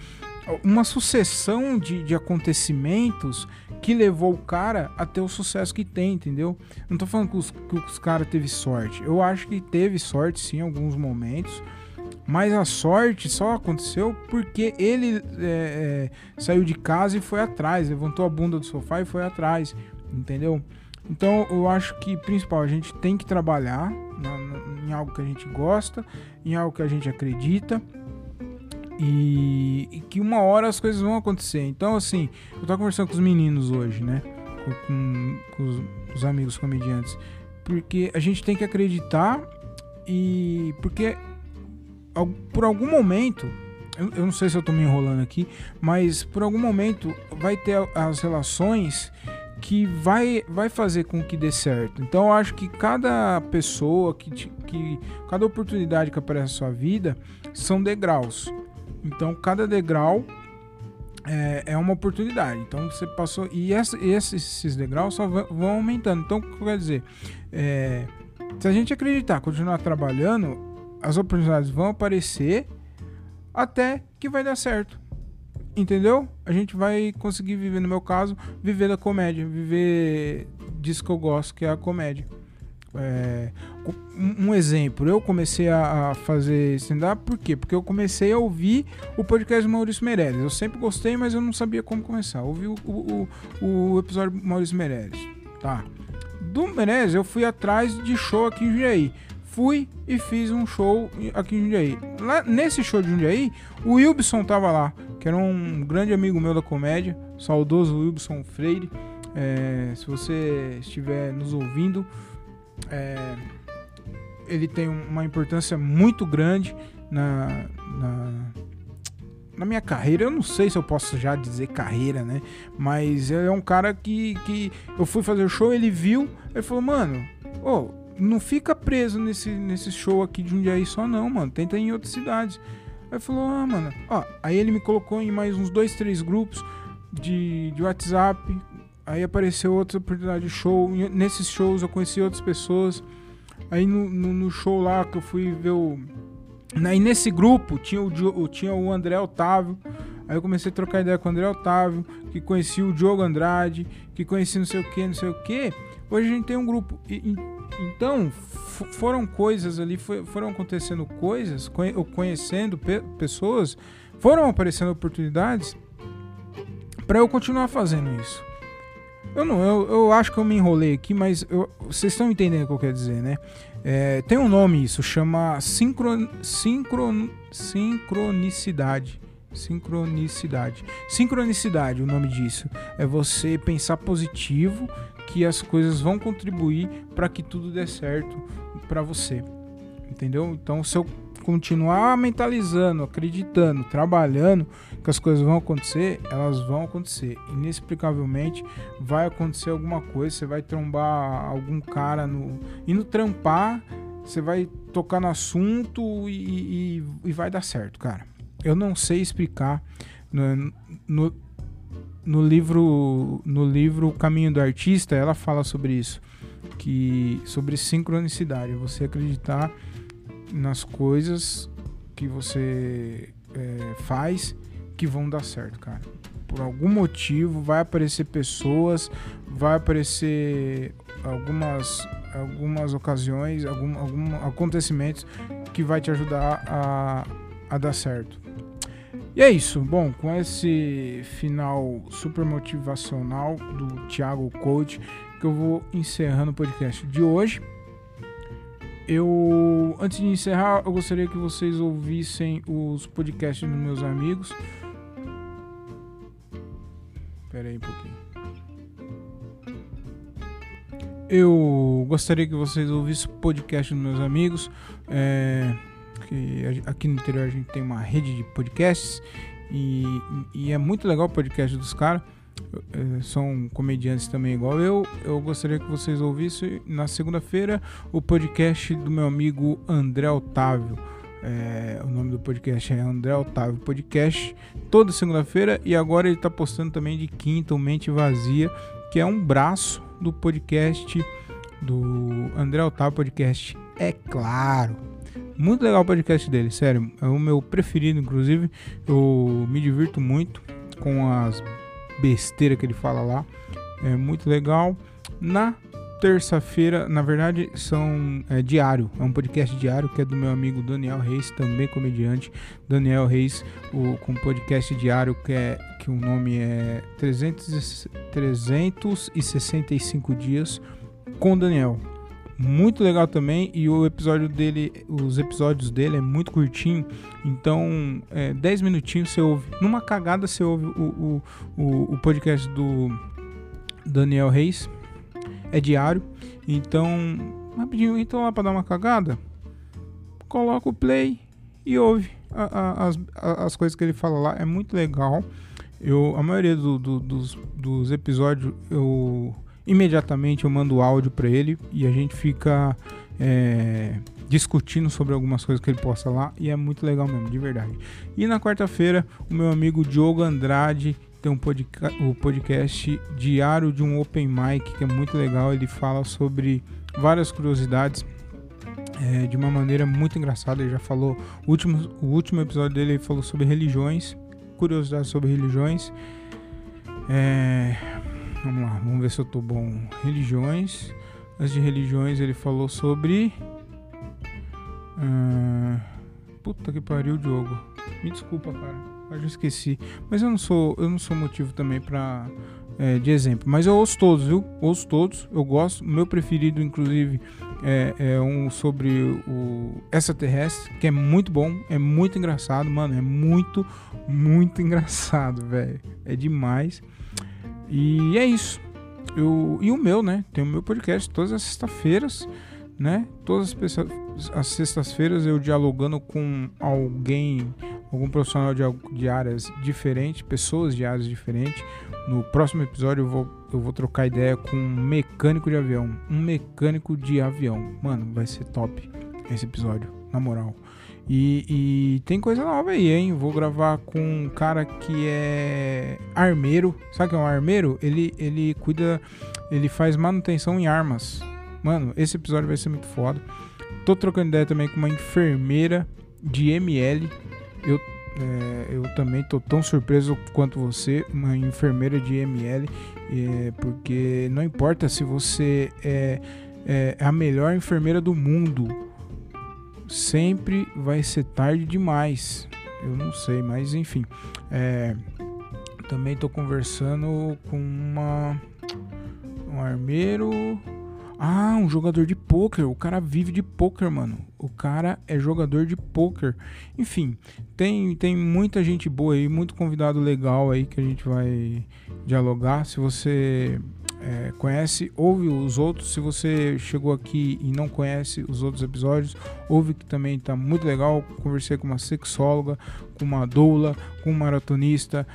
Uma sucessão de, de acontecimentos que levou o cara a ter o sucesso que tem, entendeu? Não tô falando que os, que os caras teve sorte. Eu acho que teve sorte sim em alguns momentos. Mas a sorte só aconteceu porque ele é, é, saiu de casa e foi atrás, levantou a bunda do sofá e foi atrás, entendeu? Então eu acho que principal a gente tem que trabalhar na, na, em algo que a gente gosta, em algo que a gente acredita e, e, que uma hora as coisas vão acontecer. Então assim, eu tava conversando com os meninos hoje, né? Com, com, com os, os amigos comediantes, porque a gente tem que acreditar e porque por algum momento, eu, eu não sei se eu tô me enrolando aqui, mas por algum momento vai ter as relações que vai, vai fazer com que dê certo. Então eu acho que cada pessoa, que, que cada oportunidade que aparece na sua vida são degraus. Então cada degrau é, é uma oportunidade. Então você passou. E essa, esses degraus só vão aumentando. Então o que quer dizer? É, se a gente acreditar, continuar trabalhando, as oportunidades vão aparecer até que vai dar certo. Entendeu? A gente vai conseguir viver, no meu caso, viver da comédia, viver disso que eu gosto, que é a comédia. É, um exemplo, eu comecei a, fazer stand-up por quê? Porque eu comecei a ouvir o podcast do Maurício Meirelles. Eu sempre gostei, mas eu não sabia como começar. ouvi o, o, o, episódio do Maurício Meirelles. Tá. Do Meirelles, eu fui atrás de show aqui em Jundiaí fui e fiz um show aqui em Jundiaí. Lá, nesse show de Jundiaí, o Wilson tava lá, que era um grande amigo meu da comédia, saudoso Wilson Freire. É, se você estiver nos ouvindo, é, ele tem uma importância muito grande na, na, na, minha carreira. Eu não sei se eu posso já dizer carreira, né? Mas é um cara que, que eu fui fazer o show, ele viu, ele falou, mano, ô. Oh, não fica preso nesse, nesse show aqui de Jundiaí só não, mano. Tenta em outras cidades. Aí falou, ah, mano. Ó, aí ele me colocou em mais uns dois, três grupos de, de WhatsApp. Aí apareceu outra oportunidade de show. Nesses shows eu conheci outras pessoas. Aí no, no, no show lá que eu fui ver o. Aí nesse grupo tinha o, tinha o André Otávio. Aí eu comecei a trocar ideia com o André Otávio, que conheci o Diogo Andrade, que conheci não sei o que, não sei o que. Hoje a gente tem um grupo. E, então, foram coisas ali, foram acontecendo coisas, conhecendo pessoas, foram aparecendo oportunidades para eu continuar fazendo isso. Eu não, eu, eu acho que eu me enrolei aqui, mas eu, vocês estão entendendo o que eu quero dizer, né? É, tem um nome isso, chama sincron, sincron, sincronicidade. Sincronicidade. Sincronicidade, o nome disso. É você pensar positivo que as coisas vão contribuir para que tudo dê certo para você. Entendeu? Então, se eu continuar mentalizando, acreditando, trabalhando que as coisas vão acontecer, elas vão acontecer. Inexplicavelmente vai acontecer alguma coisa, você vai trombar algum cara no indo trampar, você vai tocar no assunto e, e, e vai dar certo, cara. Eu não sei explicar no, no, no livro no livro Caminho do Artista ela fala sobre isso que sobre sincronicidade você acreditar nas coisas que você é, faz que vão dar certo cara. Por algum motivo vai aparecer pessoas vai aparecer algumas algumas ocasiões algum, algum acontecimentos que vai te ajudar a, a dar certo e é isso. Bom, com esse final super motivacional do Thiago Coach, que eu vou encerrando o podcast de hoje. Eu, antes de encerrar, eu gostaria que vocês ouvissem os podcasts dos meus amigos. Espera aí um pouquinho. Eu gostaria que vocês ouvissem o podcast dos meus amigos. É que aqui no interior a gente tem uma rede de podcasts e, e é muito legal o podcast dos caras. é, são comediantes também igual eu. Eu gostaria que vocês ouvissem na segunda-feira o podcast do meu amigo André Otávio. É, o nome do podcast é André Otávio Podcast, toda segunda-feira. E agora ele está postando também de quinta, o Mente Vazia, que é um braço do podcast do André Otávio Podcast. É claro. Muito legal o podcast dele, sério. É o meu preferido, inclusive. Eu me divirto muito com as besteiras que ele fala lá. É muito legal. Na terça-feira, na verdade, são é, diário, é um podcast diário que é do meu amigo Daniel Reis, também comediante. Daniel Reis, o, com podcast diário que é que o nome é 300, 365 dias com Daniel. Muito legal também e o episódio dele, os episódios dele é muito curtinho, então é, 10 minutinhos você ouve. Numa cagada você ouve o, o, o, o podcast do Daniel Reis é diário. Então, rapidinho, então lá para dar uma cagada, coloca o play e ouve a, a, as, a, as coisas que ele fala lá. É muito legal. Eu, a maioria do, do, dos, dos episódios eu imediatamente eu mando áudio para ele e a gente fica é, discutindo sobre algumas coisas que ele posta lá e é muito legal mesmo, de verdade. E na quarta-feira, o meu amigo Diogo Andrade tem um podcast, o podcast Diário de um Open Mic, que é muito legal. Ele fala sobre várias curiosidades é, de uma maneira muito engraçada. Ele já falou, o último, o último episódio dele ele falou sobre religiões, curiosidades sobre religiões. É, vamos lá, vamos ver se eu tô bom. Religiões. Antes de religiões, ele falou sobre. Uh, puta que pariu, Diogo. Me desculpa, cara. Eu já esqueci. Mas eu não sou, eu não sou motivo também para é, de exemplo. Mas eu ouço todos, viu? Ouço todos. Eu gosto. O meu preferido, inclusive, é, é um sobre o extraterrestre, que é muito bom, é muito engraçado, mano. É muito, muito engraçado, velho. É demais. E é isso. Eu, e o meu, né? Tem o meu podcast todas as sextas-feiras, né? Todas as as sextas-feiras eu dialogando com alguém, algum profissional de, de áreas diferentes, pessoas de áreas diferentes. No próximo episódio eu vou, eu vou trocar ideia com um mecânico de avião. Um mecânico de avião. Mano, vai ser top esse episódio, na moral. E, e, tem coisa nova aí, hein? Vou gravar com um cara que é armeiro. Sabe que é um armeiro? Ele, ele cuida, ele faz manutenção em armas. Mano, esse episódio vai ser muito foda. Tô trocando ideia também com uma enfermeira de ML. Eu, é, eu também tô tão surpreso quanto você, uma enfermeira de ML, é, porque não importa se você é, é a melhor enfermeira do mundo, sempre vai ser tarde demais. Eu não sei, mas enfim. É, também tô conversando com uma um armeiro ah, um jogador de poker. O cara vive de poker, mano. O cara é jogador de poker. Enfim, tem, tem muita gente boa aí, muito convidado legal aí que a gente vai dialogar. Se você é, conhece, ouve os outros. Se você chegou aqui e não conhece os outros episódios, ouve que também tá muito legal. Conversei com uma sexóloga, com uma doula, com um maratonista,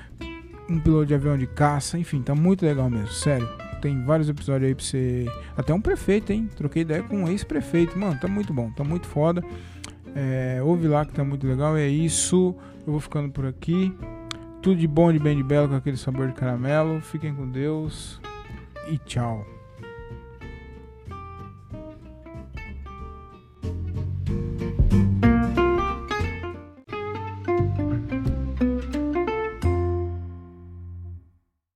um piloto de avião de caça. Enfim, tá muito legal mesmo, sério tem vários episódios aí pra você. Até um prefeito, hein? Troquei ideia com um ex-prefeito. Mano, tá muito bom, tá muito foda. É, ouve lá que tá muito legal. É isso. Eu vou ficando por aqui. Tudo de bom, de bem, de belo, com aquele sabor de caramelo. Fiquem com Deus e tchau.